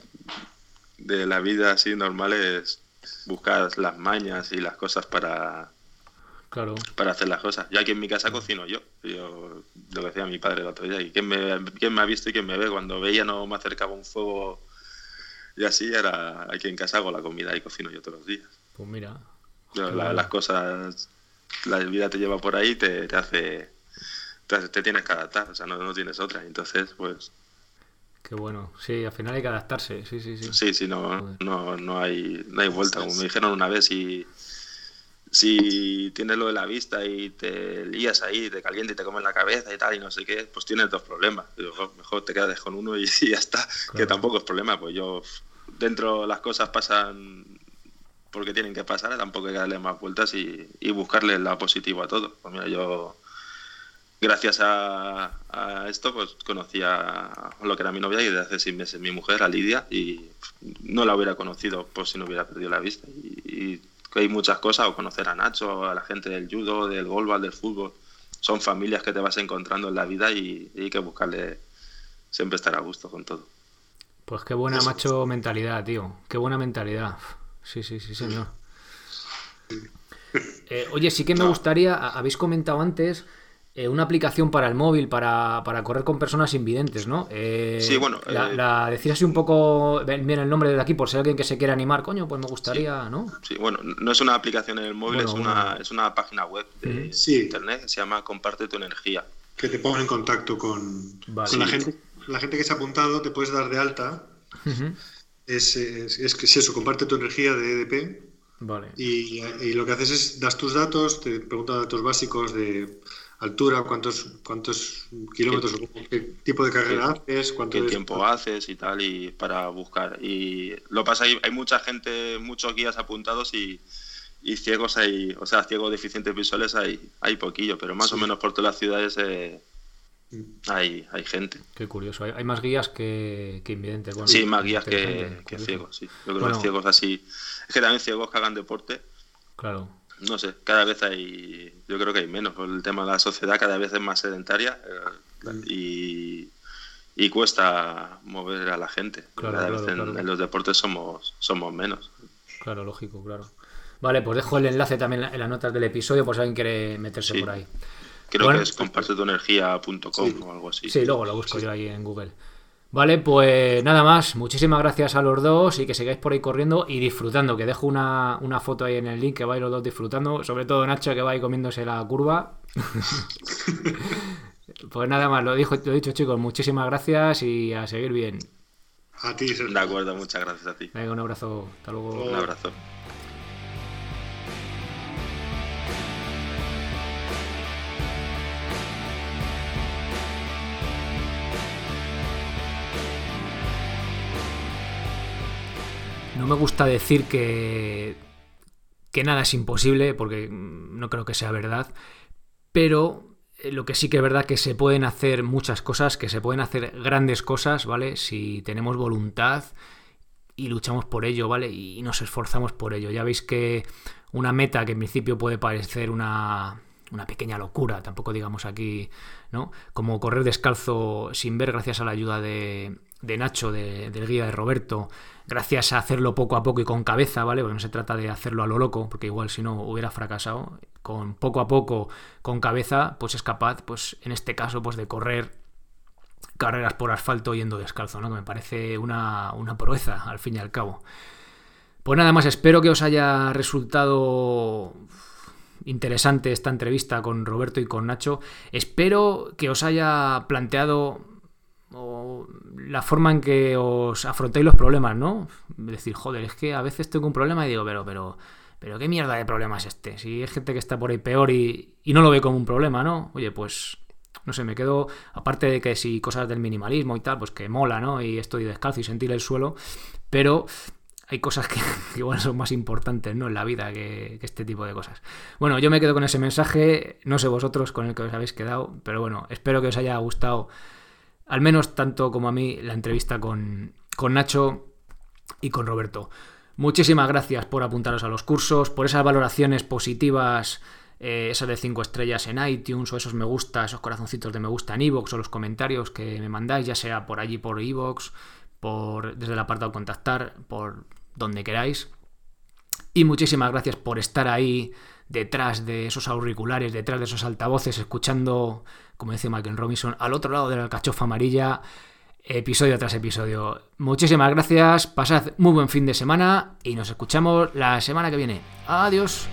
de la vida así normal es buscar las mañas y las cosas para, Claro. para hacer las cosas. Yo aquí en mi casa cocino yo. Yo lo que decía mi padre el otro día. ¿Y quién me, quién me ha visto y quién me ve? Cuando veía no me acercaba un fuego y así, era aquí en casa hago la comida y cocino yo todos los días. Pues mira. Yo, la- las cosas, la vida te lleva por ahí, te, te hace, te, hace- te tienes que adaptar, o sea, no, no tienes otra. Entonces, pues Qué bueno. Sí, al final hay que adaptarse. Sí, sí, sí. sí, sí, no, no, no, hay, no hay vuelta. Como me dijeron una vez, si, si tienes lo de la vista y te lías ahí, te calienta y te comes la cabeza y tal, y no sé qué, pues tienes dos problemas. Digo, "Jo, mejor te quedas con uno y, <laughs> y ya está, que tampoco es problema. Pues yo, dentro las cosas pasan porque tienen que pasar, tampoco hay que darle más vueltas y, y buscarle el lado positivo a todo. Pues mira, yo, gracias a, a esto, pues conocí a lo que era mi novia y desde hace seis meses mi mujer, a Lidia, y no la hubiera conocido por si no hubiera perdido la vista. Y, y hay muchas cosas, o conocer a Nacho, a la gente del judo, del golbal, del fútbol. Son familias que te vas encontrando en la vida y, y hay que buscarle siempre estar a gusto con todo. Pues qué buena, Eso. macho, mentalidad, tío. Qué buena mentalidad. Sí, sí, sí, señor. Eh, oye, sí que me gustaría, habéis comentado antes, eh, una aplicación para el móvil para, para correr con personas invidentes, ¿no? Eh, Sí, bueno, La, eh, la- decir así un poco, bien el nombre desde aquí, por si hay alguien que se quiera animar, coño, pues me gustaría, ¿no? Sí, bueno, no es una aplicación en el móvil, Bueno, es, una, es una página web de Sí. internet que se llama Comparte tu energía. Que te pongan en contacto con, Vale. con la gente. La gente que se ha apuntado te puedes dar de alta. Es, es, es que es eso, comparte tu energía de EDP. Vale. Y, y lo que haces es, das tus datos, te pregunta datos básicos de altura, cuántos, cuántos kilómetros, o qué tipo de carrera haces, cuánto qué es- tiempo haces y tal, y para buscar. Y lo pasa, hay, hay mucha gente, muchos guías apuntados y, y ciegos hay, o sea, ciegos deficientes visuales hay, hay poquillo, pero más o menos por todas las ciudades eh, Mm. hay, hay gente. Qué curioso. Hay, hay más guías que, que invidentes. Bueno, Sí, más guías que, que ciegos, sí. Yo creo que Bueno. los ciegos así. Es que también ciegos que hagan deporte, Claro. No sé, cada vez hay, yo creo que hay menos. Por el tema de la sociedad cada vez es más sedentaria eh, Mm. y, y cuesta mover a la gente. Claro, cada claro, vez en, claro. en los deportes somos, somos menos. Claro, lógico, claro. Vale, pues dejo el enlace también en las notas del episodio por si alguien quiere meterse Sí. por ahí. Creo Bueno. que es compartetuenergia.com Sí. o algo así. Sí, luego lo busco yo ahí en Google. Vale, pues nada más. Muchísimas gracias a los dos y que sigáis por ahí corriendo y disfrutando. Que dejo una, una foto ahí en el link que vais los dos disfrutando. Sobre todo Nacho que va ahí comiéndose la curva. <laughs> pues nada más, lo, dijo, lo he dicho chicos. Muchísimas gracias y a seguir bien. A ti, Sergio. De acuerdo, muchas gracias a ti. Venga, un abrazo. Hasta luego. Un abrazo. Me gusta decir que, que nada es imposible, porque no creo que sea verdad, pero eh, lo que sí que es verdad que se pueden hacer muchas cosas, que se pueden hacer grandes cosas, ¿vale? Si tenemos voluntad y luchamos por ello, ¿vale? Y nos esforzamos por ello. Ya veis que una meta que en principio puede parecer una, una pequeña locura, tampoco digamos aquí, ¿no? Como correr descalzo sin ver gracias a la ayuda de, de Nacho, del guía de Roberto, gracias a hacerlo poco a poco y con cabeza, ¿vale? Porque no se trata de hacerlo a lo loco, porque igual si no hubiera fracasado. Con poco a poco, con cabeza, pues es capaz, pues en este caso, pues de correr carreras por asfalto yendo descalzo, ¿no? Que me parece una, una proeza, al fin y al cabo. Pues nada más, espero que os haya resultado interesante esta entrevista con Roberto y con Nacho. Espero que os haya planteado la forma en que os afrontáis los problemas, ¿no? Decir, joder, es que a veces tengo un problema y digo, pero, pero, pero ¿qué mierda de problema es este? Si hay gente que está por ahí peor y, no lo ve como un problema, ¿no? Oye, pues, no sé, me quedo, aparte de que si cosas del minimalismo y tal, pues que mola, ¿no? Y estoy descalzo y sentir el suelo, pero hay cosas <laughs> que, igual son más importantes, ¿no? En la vida que, que, este tipo de cosas. Bueno, yo me quedo con ese mensaje, no sé vosotros con el que os habéis quedado, pero bueno, espero que os haya gustado al menos tanto como a mí, la entrevista con, con Nacho y con Roberto. Muchísimas gracias por apuntaros a los cursos, por esas valoraciones positivas, eh, esas de 5 estrellas en iTunes, o esos me gusta, esos corazoncitos de me gusta en iVoox, o los comentarios que me mandáis, ya sea por allí por iVoox, por, desde el apartado contactar, por donde queráis. Y muchísimas gracias por estar ahí detrás de esos auriculares, detrás de esos altavoces, escuchando, como dice Michael Robinson, al otro lado de la alcachofa amarilla, episodio tras episodio. Muchísimas gracias, pasad muy buen fin de semana y nos escuchamos la semana que viene. Adiós.